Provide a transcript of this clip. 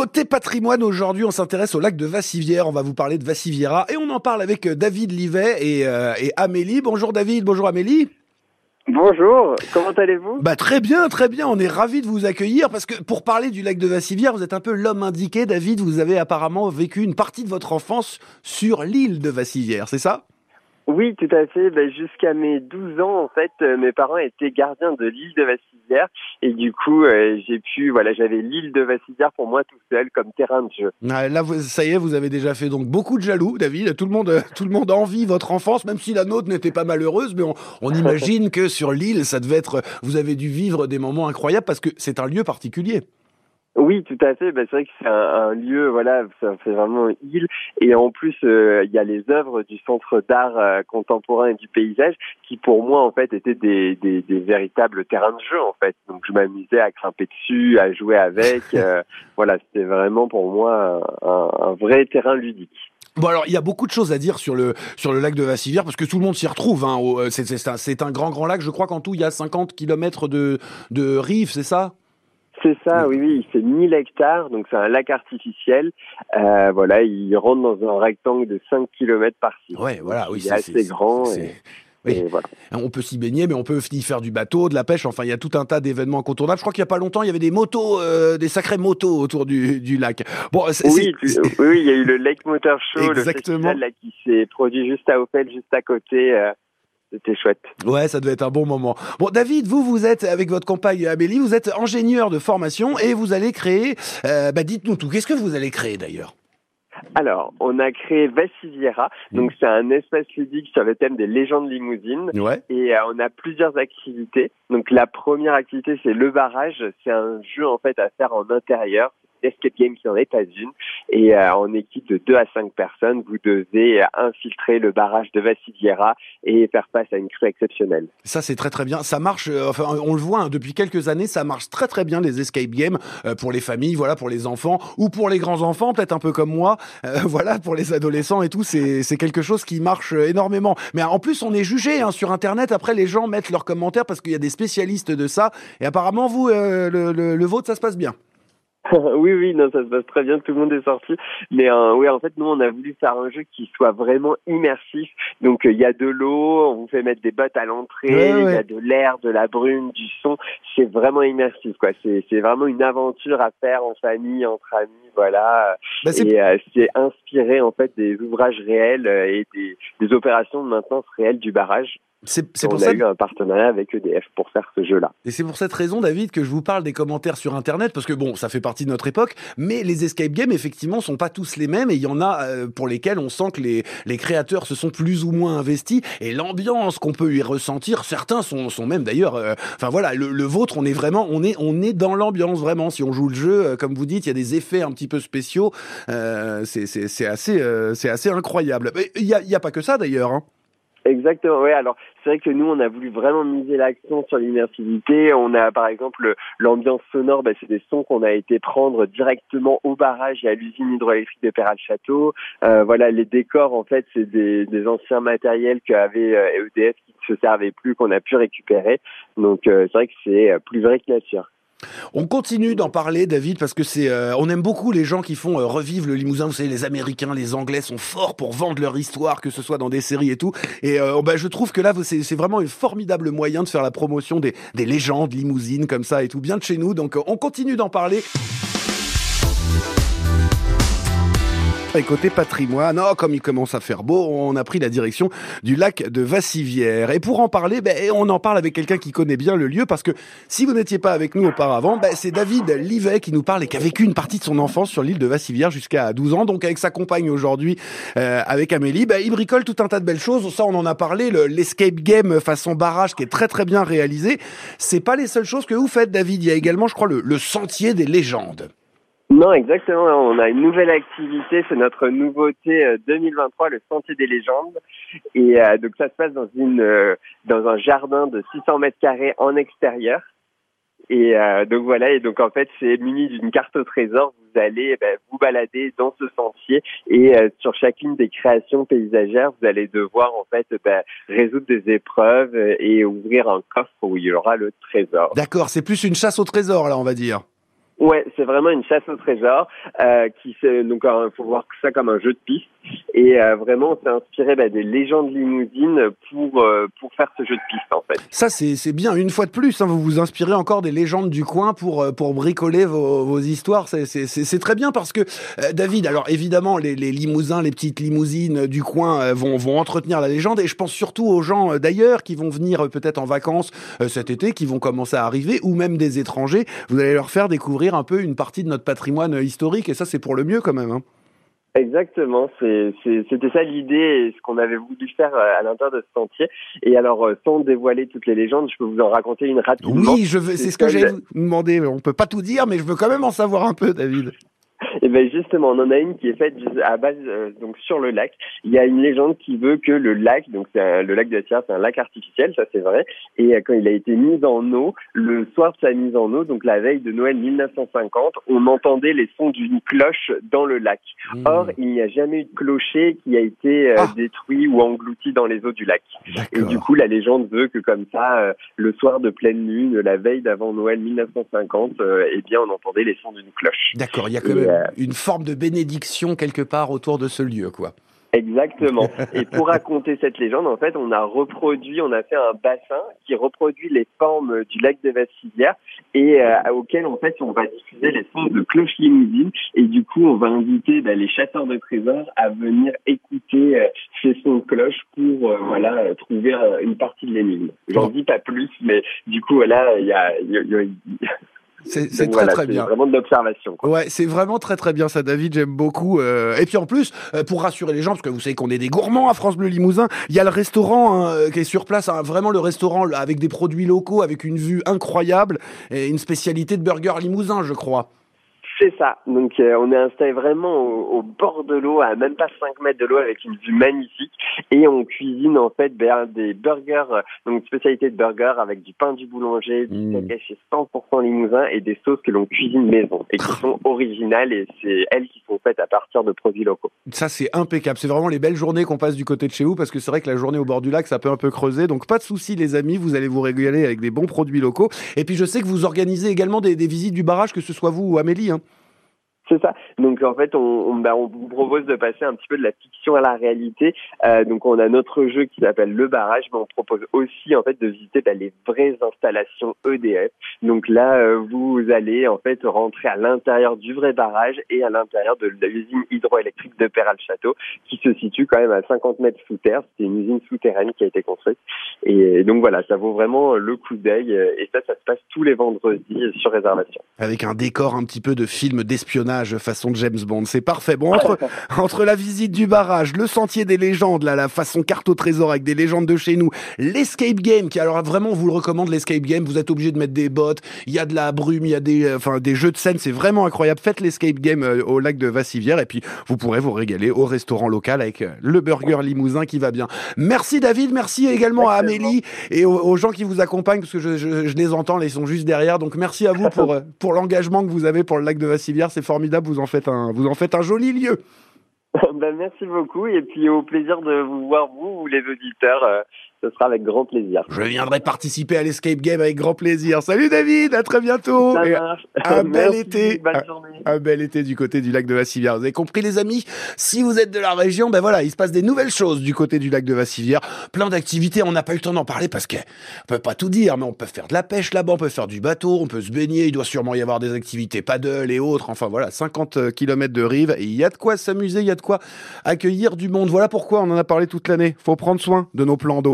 Côté patrimoine, aujourd'hui, on s'intéresse au lac de Vassivière. On va vous parler de Vassiviera et on en parle avec euh, David Livet et, euh, et Amélie. Bonjour David, bonjour Amélie. Bonjour, comment allez-vous? Bah très bien, très bien. On est ravis de vous accueillir parce que pour parler du lac de Vassivière, vous êtes un peu l'homme indiqué. David, vous avez apparemment vécu une partie de votre enfance sur l'île de Vassivière, c'est ça? Oui, tout à fait. Ben, jusqu'à mes 12 ans, en fait, euh, mes parents étaient gardiens de l'île de Vassivière. Et du coup, euh, j'ai pu, voilà, j'avais l'île de Vassivière pour moi tout seul comme terrain de jeu. Ah, là, ça y est, vous avez déjà fait donc beaucoup de jaloux, David. Tout le monde, euh, tout le monde envie votre enfance, même si la nôtre n'était pas malheureuse. Mais on, on imagine que sur l'île, ça devait être, vous avez dû vivre des moments incroyables parce que c'est un lieu particulier. Oui, tout à fait. Ben, c'est vrai que c'est un, lieu, voilà, fait vraiment une île. Et en plus, euh, il y a les œuvres du Centre d'art euh, contemporain et du paysage qui, pour moi, en fait, étaient des, des, des véritables terrains de jeu, en fait. Donc, je m'amusais à grimper dessus, à jouer avec. Euh, voilà, c'était vraiment pour moi un, un, vrai terrain ludique. Bon alors il y a beaucoup de choses à dire sur le sur le lac de Vassivière parce que tout le monde s'y retrouve. Hein, c'est un, un grand grand lac. Je crois qu'en tout il y a 50 kilomètres de de rives, c'est ça? C'est ça, oui, oui, c'est 1000 hectares, donc c'est un lac artificiel. Euh, voilà, il rentre dans un rectangle de 5 km par ci. Ouais, voilà, oui, c'est assez grand. Et... voilà. On peut s'y baigner, mais on peut y faire du bateau, de la pêche. Enfin, il y a tout un tas d'événements incontournables. Je crois qu'il y a pas longtemps, il y avait des motos, euh, des sacrées motos autour du, du lac. Bon, oui, oui, il y a eu le Lake Motor Show, Exactement. le festival là, qui s'est produit juste à Opel, juste à côté. Euh, c'était chouette. Ouais, ça devait être un bon moment. Bon, David, vous, vous êtes avec votre compagne Amélie, vous êtes ingénieur de formation et vous allez créer. Euh, bah, dites-nous tout. Qu'est-ce que vous allez créer d'ailleurs? Alors, on a créé Vassiviera, donc c'est un espace ludique sur le thème des légendes limousines. Ouais. Et euh, on a plusieurs activités. Donc la première activité, c'est le barrage. C'est un jeu en fait à faire en intérieur escape game qui en est une. Et euh, en équipe de 2 à 5 personnes, vous devez infiltrer le barrage de Vassiviera et faire face à une crue exceptionnelle. Ça, c'est très très bien. Ça marche, euh, enfin, on le voit hein, depuis quelques années, ça marche très très bien les escape games euh, pour les familles, voilà, pour les enfants ou pour les grands enfants, peut-être un peu comme moi, voilà, pour les adolescents et tout. C'est quelque chose qui marche énormément. Mais en plus, on est jugé hein, sur Internet. Après, les gens mettent leurs commentaires parce qu'il y a des spécialistes de ça. Et apparemment, vous, le, le, le vôtre, ça se passe bien. oui, oui, non, ça se passe très bien, tout le monde est sorti. Mais euh, oui, en fait, nous, on a voulu faire un jeu qui soit vraiment immersif. Donc, euh, il y a de l'eau, on vous fait mettre des bottes à l'entrée, il y a de l'air, de la brume, du son. C'est vraiment immersif, quoi. C'est vraiment une aventure à faire en famille, entre amis, voilà. Bah, et euh, c'est inspiré, en fait, des ouvrages réels et des, des opérations de maintenance réelle du barrage. C'est pour on ça. a eu un partenariat avec EDF pour faire ce jeu-là. Et c'est pour cette raison, David, que je vous parle des commentaires sur Internet, parce que bon, ça fait partie de notre époque, mais les escape games, effectivement, sont pas tous les mêmes, et il y en a euh, pour lesquels on sent que les, les créateurs se sont plus ou moins investis, et l'ambiance qu'on peut y ressentir, certains sont, sont même d'ailleurs, euh, enfin voilà, le, le, vôtre, on est vraiment, on est, on est dans l'ambiance vraiment. Si on joue le jeu, euh, comme vous dites, il y a des effets un petit peu spéciaux, c'est assez, c'est assez incroyable. Il n'y a, y a pas que ça d'ailleurs. Hein. Exactement, oui. Alors, c'est vrai que nous, on a voulu vraiment miser l'accent sur l'immersivité. On a, par exemple, l'ambiance sonore, bah, c'est des sons qu'on a été prendre directement au barrage et à l'usine hydroélectrique de Perral-Château. Euh, voilà, les décors, en fait, c'est des, des, anciens matériels qu'avait euh, EDF qui ne se servaient plus, qu'on a pu récupérer. Donc, euh, c'est vrai que c'est plus vrai que nature. On continue d'en parler, David, parce que c'est, euh, on aime beaucoup les gens qui font euh, revivre le Limousin. Vous savez, les Américains, les Anglais sont forts pour vendre leur histoire, que ce soit dans des séries et tout. Et euh, bah, je trouve que là, c'est vraiment un formidable moyen de faire la promotion des, des légendes limousines comme ça et tout, bien de chez nous. Donc, on continue d'en parler. Et côté patrimoine, oh, comme il commence à faire beau, on a pris la direction du lac de Vassivière. Et pour en parler, ben, on en parle avec quelqu'un qui connaît bien le lieu, parce que si vous n'étiez pas avec nous auparavant, ben, c'est David Livet qui nous parle et qui a vécu une partie de son enfance sur l'île de Vassivière jusqu'à 12 ans. Donc avec sa compagne aujourd'hui, euh, avec Amélie, ben, il bricole tout un tas de belles choses. Ça, on en a parlé, l'escape game façon barrage qui est très très bien réalisé. C'est pas les seules choses que vous faites, David. Il y a également, je crois, le, le sentier des légendes. Non, exactement. On a une nouvelle activité, c'est notre nouveauté 2023, euh, le Sentier des légendes. Et euh, donc ça se passe dans une euh, dans un jardin de 600 mètres carrés en extérieur. Et donc voilà. Et donc en fait, c'est muni d'une carte au trésor. Vous allez ben, vous balader dans ce sentier et sur chacune des créations paysagères, vous allez devoir en fait ben, résoudre des épreuves et ouvrir un coffre où il y aura le trésor. D'accord. C'est plus une chasse au trésor là, on va dire. Ouais, c'est vraiment une chasse au trésor euh, qui donc il faut voir ça comme un jeu de piste et euh, vraiment on s'est inspiré bah, des légendes limousines pour euh, pour faire ce jeu de piste. Ça c'est bien une fois de plus hein, vous vous inspirez encore des légendes du coin pour euh, pour bricoler vos, vos histoires c'est très bien parce que euh, David alors évidemment les, les limousins les petites limousines du coin vont vont entretenir la légende et je pense surtout aux gens d'ailleurs qui vont venir peut-être en vacances cet été qui vont commencer à arriver ou même des étrangers vous allez leur faire découvrir un peu une partie de notre patrimoine historique, et ça c'est pour le mieux quand même. Hein. Exactement, c'était ça l'idée et ce qu'on avait voulu faire euh, à l'intérieur de ce sentier. Et alors, euh, sans dévoiler toutes les légendes, je peux vous en raconter une rapidement. Oui, je veux, c'est ce que j'ai demandé. On peut pas tout dire, mais je veux quand même en savoir un peu, David. Et ben justement, on en a une qui est faite à base euh, donc sur le lac. Il y a une légende qui veut que le lac, donc c'est le lac de la c'est un lac artificiel, ça c'est vrai. Et euh, quand il a été mis en eau, le soir de sa mise en eau, donc la veille de Noël 1950, on entendait les sons d'une cloche dans le lac. Mmh. Or, il n'y a jamais eu de clocher qui a été euh, ah. détruit ou englouti dans les eaux du lac. Et du coup, la légende veut que comme ça, le soir de pleine lune, la veille d'avant Noël 1950, eh bien, on entendait les sons d'une cloche. D'accord, il y a quand même euh, une forme de bénédiction quelque part autour de ce lieu, quoi. Exactement. Et pour raconter cette légende, en fait, on a reproduit, on a fait un bassin qui reproduit les formes du lac de Vassivière et euh, auquel, en fait, on va diffuser les sons de cloches limousines. Et du coup, on va inviter bah, les chasseurs de trésors à venir écouter euh, ces sons de cloches pour, voilà, trouver une partie de l'énigme. J'en dis pas plus, mais du coup, voilà, il y a, y a c'est très très bien. Vraiment de l'observation. Ouais, c'est vraiment très très bien ça, David. J'aime beaucoup. Euh, et puis en plus, euh, pour rassurer les gens, parce que vous savez qu'on est des gourmands à France Bleu Limousin, il y a le restaurant hein, euh, qui est sur place, hein, vraiment le restaurant avec des produits locaux, avec une vue incroyable et une spécialité de burger limousin, je crois. C'est ça. Donc euh, on est installé vraiment au, bord de l'eau, à même pas 5 mètres de l'eau, avec une vue magnifique. Et on cuisine en fait ben, des burgers, euh, donc une spécialité de burger avec du pain du boulanger, du mmh. chez 100% limousin et des sauces que l'on cuisine maison et qui sont originales et c'est elles qui sont faites à partir de produits locaux. Ça c'est impeccable. C'est vraiment les belles journées qu'on passe du côté de chez vous parce que c'est vrai que la journée au bord du lac ça peut un peu creuser. Donc pas de souci les amis, vous allez vous régaler avec des bons produits locaux. Et puis je sais que vous organisez également des, des visites du barrage, que ce soit vous ou Amélie. Hein. C'est ça. Donc en fait, on, bah, on, vous propose de passer un petit peu de la fiction à la réalité. Euh, donc on a notre jeu qui s'appelle Le Barrage, mais on propose aussi en fait de visiter bah, les vraies installations EDF. Donc là, euh, vous allez en fait rentrer à l'intérieur du vrai barrage et à l'intérieur de l'usine hydroélectrique de Perral-Château, qui se situe quand même à 50 mètres sous terre. C'est une usine souterraine qui a été construite. Et donc voilà, ça vaut vraiment le coup d'œil. Et ça, ça se passe tous les vendredis sur réservation. Avec un décor un petit peu de film d'espionnage façon James Bond. C'est parfait. Bon, entre, entre la visite du barrage, le sentier des légendes, là, la façon carte au trésor avec des légendes de chez nous, l'escape game, qui alors vraiment, on vous le recommande, l'escape game. Vous êtes obligé de mettre des bottes. Il y a de la brume, il y a des, euh, des jeux de scène. C'est vraiment incroyable. Faites l'escape game euh, au lac de Vassivière et puis vous pourrez vous régaler au restaurant local avec euh, le burger limousin qui va bien. Merci David. Merci également à Amélie et aux, gens qui vous accompagnent parce que je, je, les entends, ils sont juste derrière. Donc merci à vous pour, pour l'engagement que vous avez pour le lac de Vassivière. C'est formidable vous en faites un, vous en faites un joli lieu. ben, merci beaucoup et puis au plaisir de vous voir vous ou les auditeurs euh, ce sera avec grand plaisir. Je viendrai participer à l'escape game avec grand plaisir. Salut David, à très bientôt. Un bel été. Un, bel été du côté du lac de Vassivière. Vous avez compris les amis Si vous êtes de la région, ben voilà, il se passe des nouvelles choses du côté du lac de Vassivière. Plein d'activités, on n'a pas eu le temps d'en parler parce qu'on peut pas tout dire, mais on peut faire de la pêche là-bas, on peut faire du bateau, on peut se baigner, il doit sûrement y avoir des activités paddle et autres. Enfin voilà, 50 euh, km de rive il y a de quoi s'amuser, il y a de quoi accueillir du monde. Voilà pourquoi on en a parlé toute l'année. Faut prendre soin de nos plans d'eau.